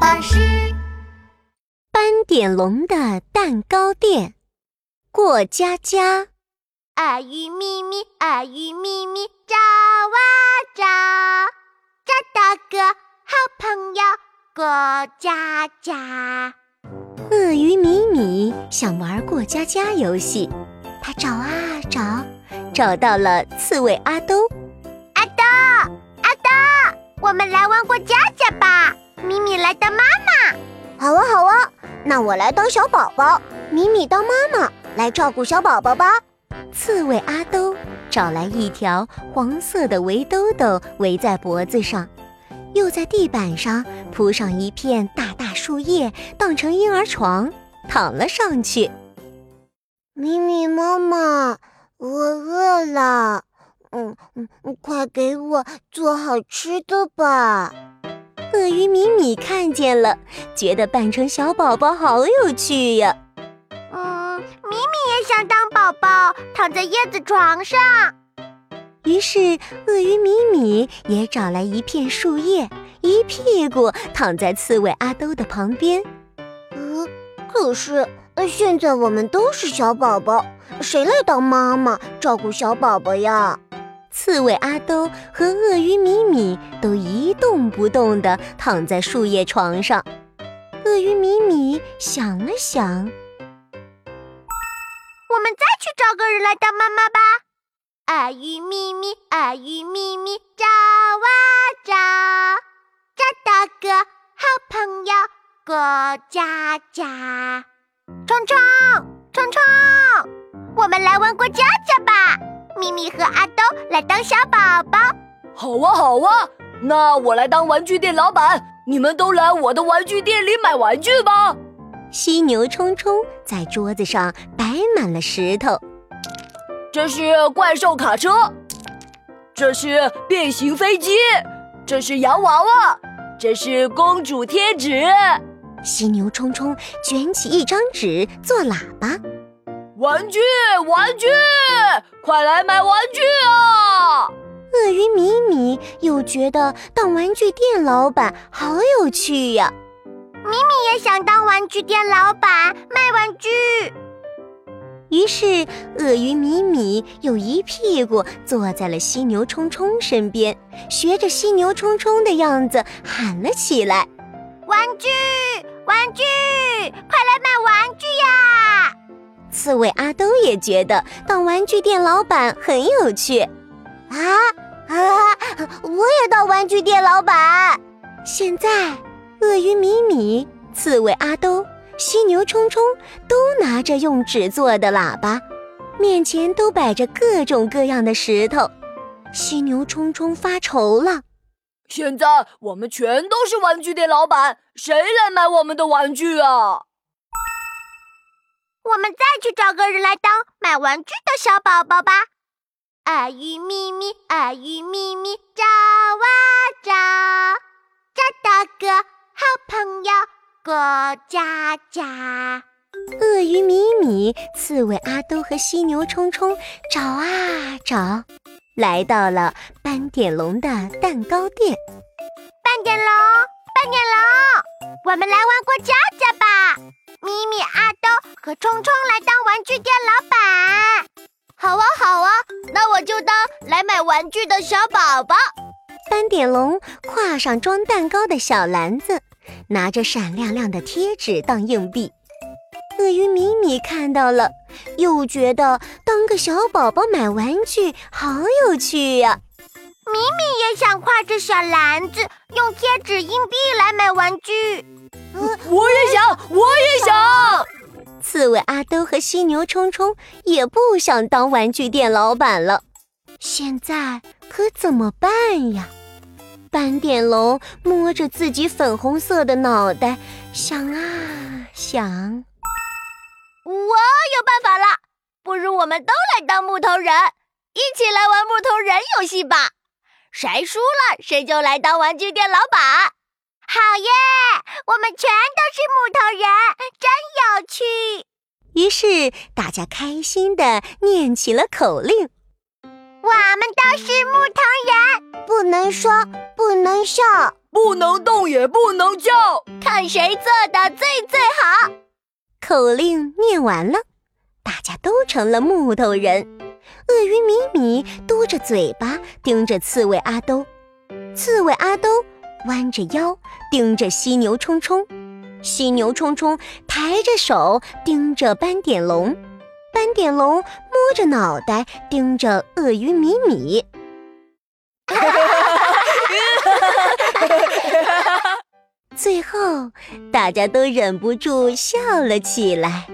巴士。斑点龙的蛋糕店，过家家。鳄鱼咪咪，鳄鱼咪咪，找啊找，找到个好朋友过家家。鳄鱼米米想玩过家家游戏，他找啊找，找到了刺猬阿兜。阿兜，阿兜，我们来玩过家家吧。米米来当妈妈。好啊好啊，那我来当小宝宝，米米当妈妈来照顾小宝宝吧。刺猬阿兜找来一条黄色的围兜兜围在脖子上，又在地板上铺上一片大大树叶，当成婴儿床，躺了上去。米米妈妈，我饿了，嗯嗯，快给我做好吃的吧。鳄鱼米米看见了，觉得扮成小宝宝好有趣呀。嗯，米米也想当宝宝，躺在叶子床上。于是，鳄鱼米米也找来一片树叶，一屁股躺在刺猬阿兜的旁边。嗯，可是现在我们都是小宝宝，谁来当妈妈照顾小宝宝呀？刺猬阿兜和鳄鱼米米都一动不动地躺在树叶床上。鳄鱼米米想了想，我们再去找个人来当妈妈吧。鳄鱼米米，鳄鱼米米，找啊找，找到个好朋友过家家。冲冲冲冲，我们来玩过家家吧。咪咪和阿兜来当小宝宝，好啊好啊，那我来当玩具店老板，你们都来我的玩具店里买玩具吧。犀牛冲冲在桌子上摆满了石头，这是怪兽卡车，这是变形飞机，这是洋娃娃，这是公主贴纸。犀牛冲冲卷起一张纸做喇叭。玩具，玩具，快来买玩具啊！鳄鱼米米又觉得当玩具店老板好有趣呀。米米也想当玩具店老板卖玩具。于是，鳄鱼米米又一屁股坐在了犀牛冲冲身边，学着犀牛冲冲的样子喊了起来：“玩具，玩具，快来买玩具呀！”刺猬阿兜也觉得当玩具店老板很有趣，啊啊！我也当玩具店老板。现在，鳄鱼米米、刺猬阿兜、犀牛冲冲都拿着用纸做的喇叭，面前都摆着各种各样的石头。犀牛冲冲发愁了：现在我们全都是玩具店老板，谁来买我们的玩具啊？再去找个人来当买玩具的小宝宝吧。鳄鱼咪咪，鳄鱼咪咪，找啊找，找到个好朋友过家家。鳄鱼咪咪、刺猬阿兜和犀牛冲冲找啊找，来到了斑点龙的蛋糕店。斑点龙，斑点龙，我们来玩过家家吧。咪咪、阿兜和冲冲来当玩具店老板，好啊好啊，那我就当来买玩具的小宝宝。斑点龙挎上装蛋糕的小篮子，拿着闪亮亮的贴纸当硬币。鳄鱼米米看到了，又觉得当个小宝宝买玩具好有趣呀。米米也想挎着小篮子，用贴纸、硬币来买玩具。嗯我也想，我也想。刺猬阿兜和犀牛冲冲也不想当玩具店老板了，现在可怎么办呀？斑点龙摸着自己粉红色的脑袋，想啊想。我有办法了，不如我们都来当木头人，一起来玩木头人游戏吧。谁输了，谁就来当玩具店老板。好耶！我们全都是木头人，真有趣。于是大家开心的念起了口令：“我们都是木头人，不能说，不能笑。”不能动也不能叫，看谁做的最最好。口令念完了，大家都成了木头人。鳄鱼米米嘟着嘴巴盯着刺猬阿兜，刺猬阿兜弯着腰盯着犀牛冲冲，犀牛冲冲抬着手盯着斑点龙，斑点龙摸着脑袋盯着鳄鱼米米。最后，大家都忍不住笑了起来。